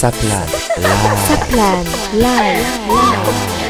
Saplan Live. Saplan Live.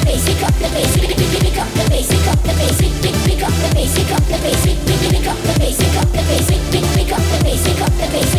basic up the basic.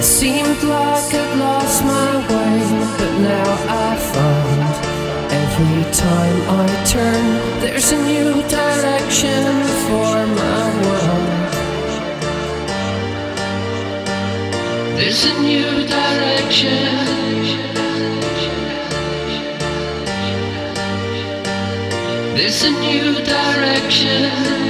It seemed like I'd lost my way, but now I find every time I turn, there's a new direction for my world. There's a new direction. There's a new direction.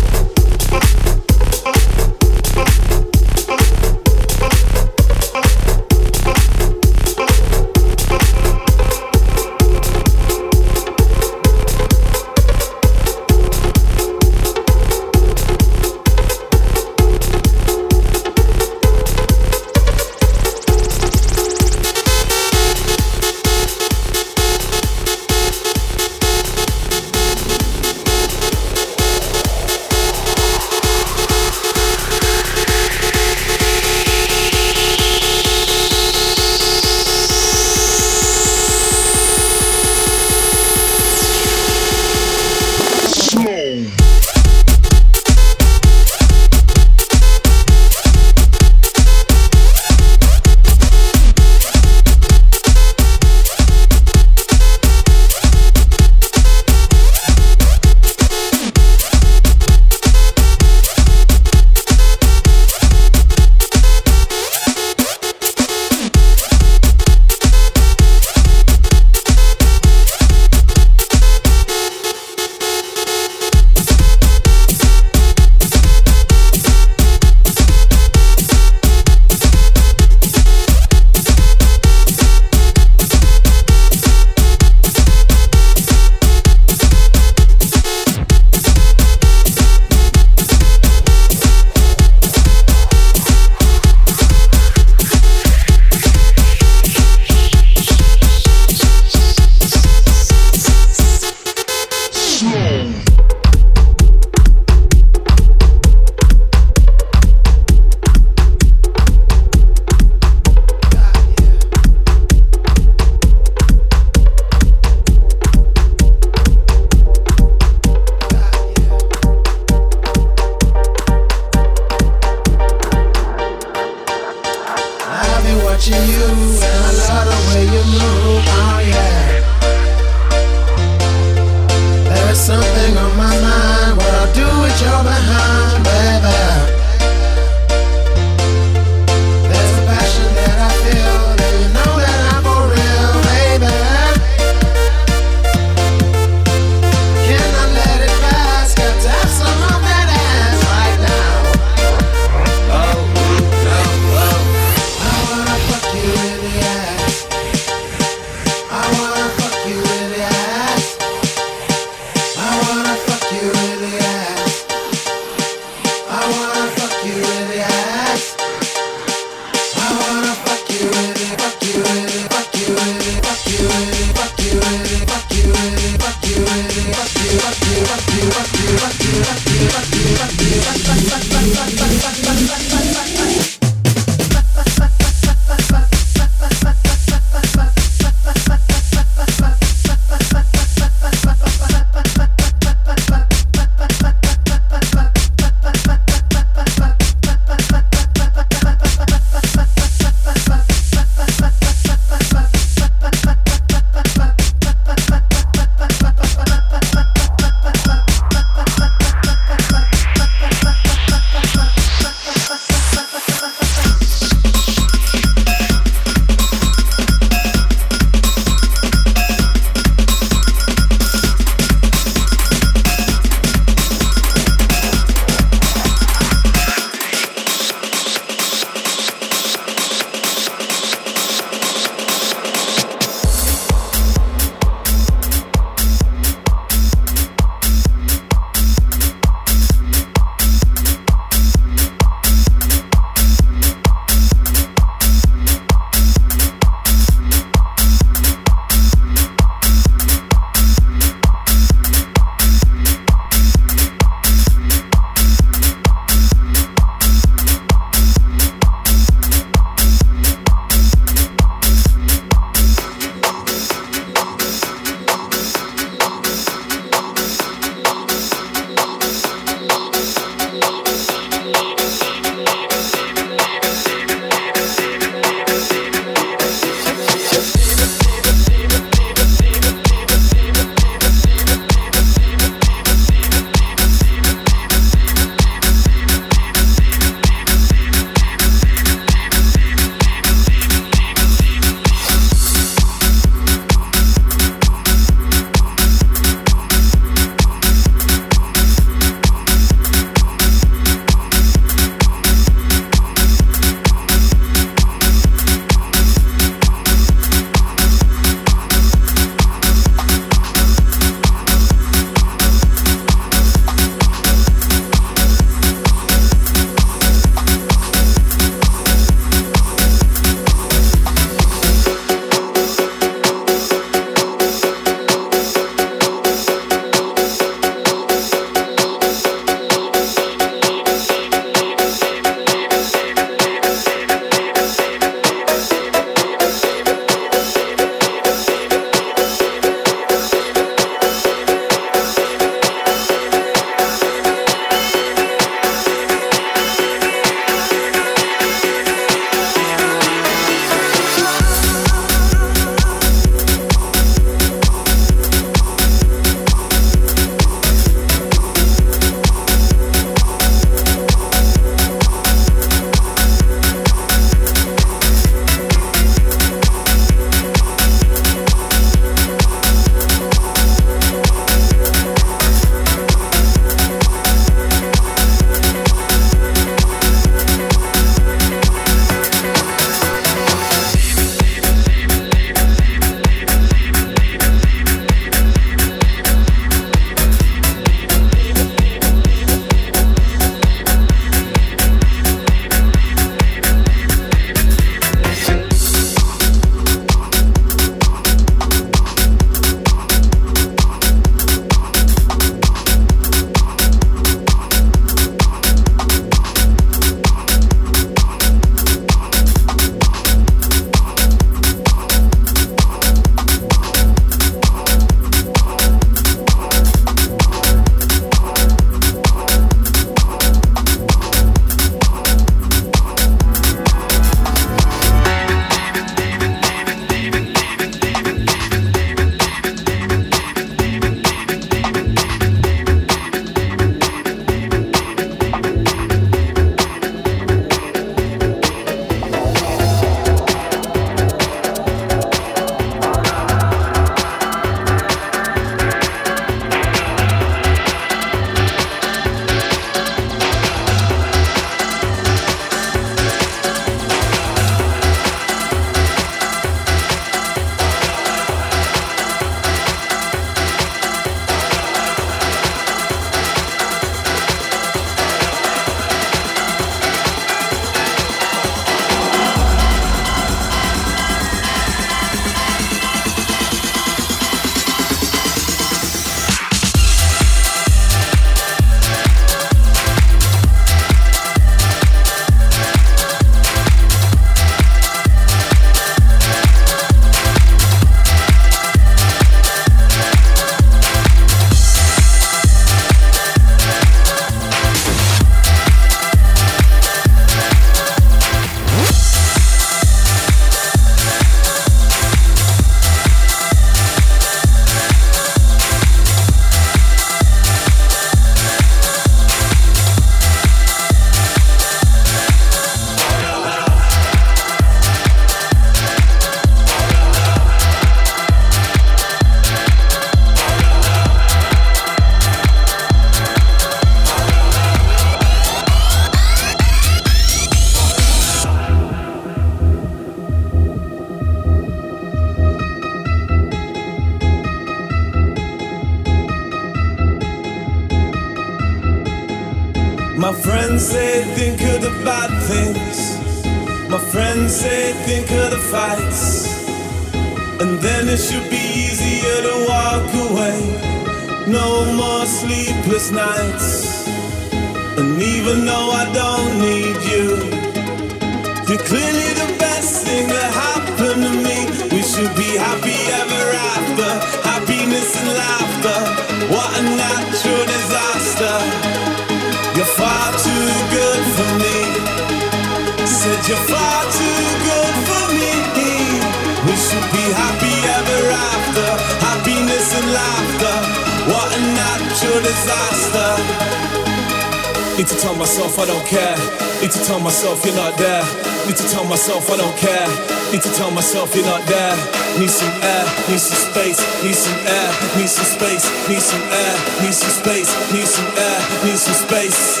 need some air, need some space,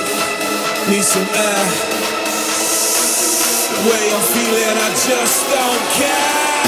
need some air. The way I'm feeling, I just don't care.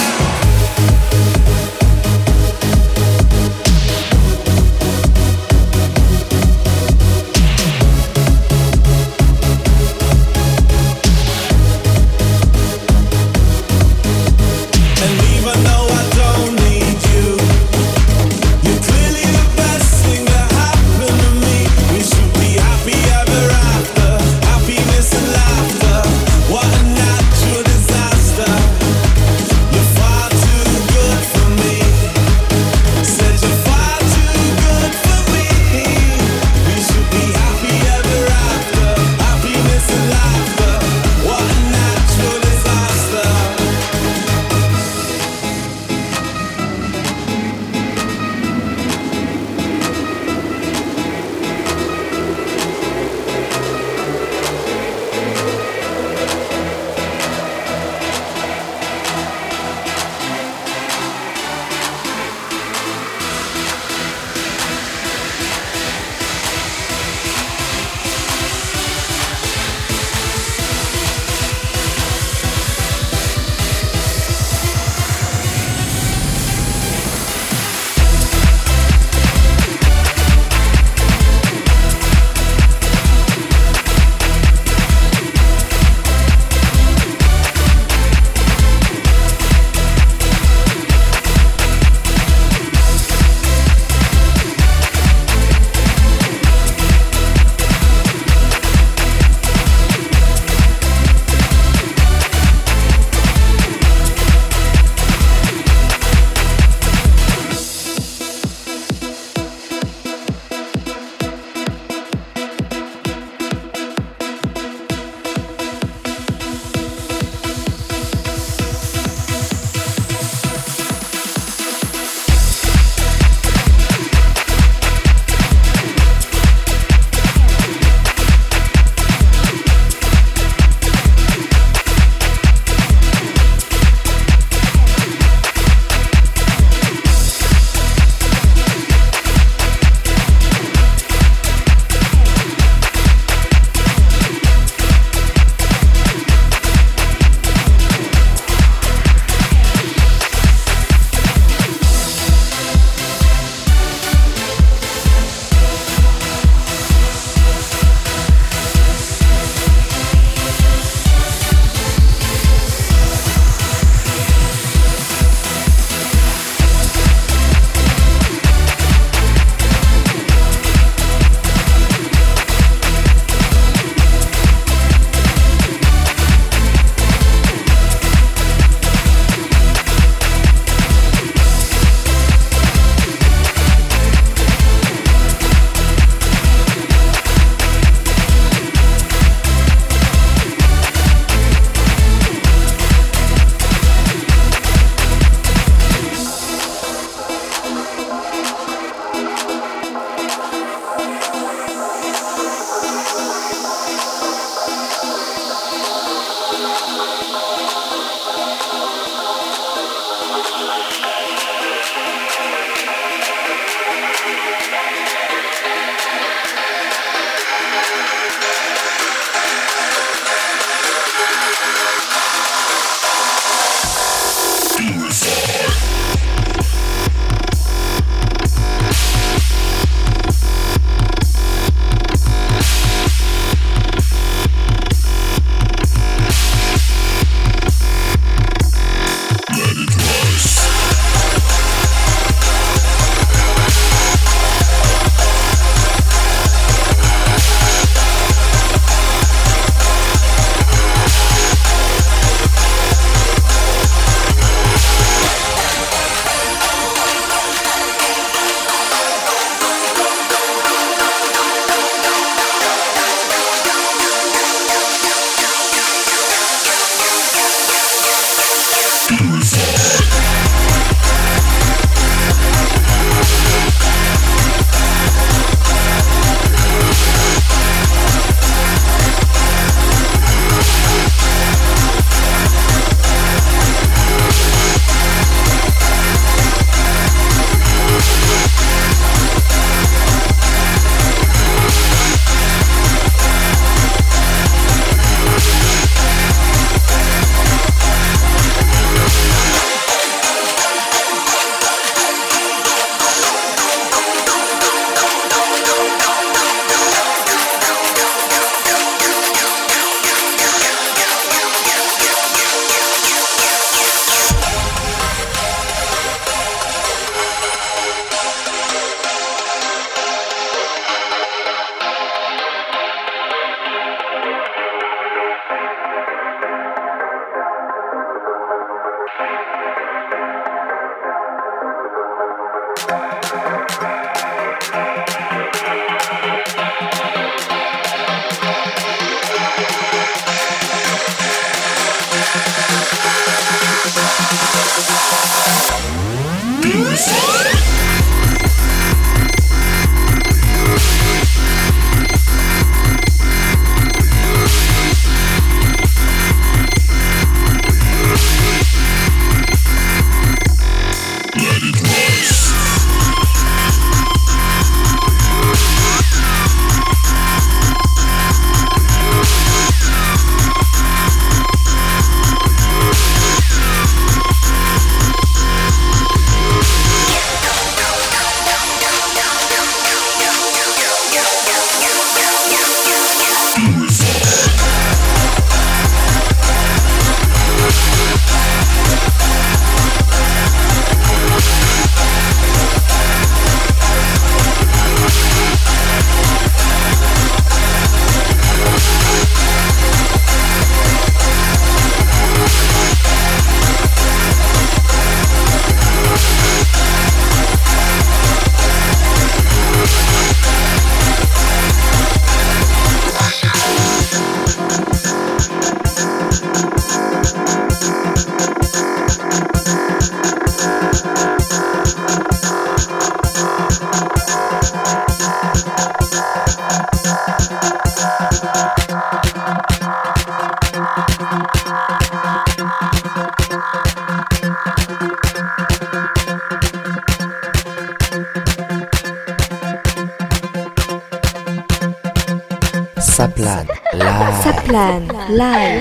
line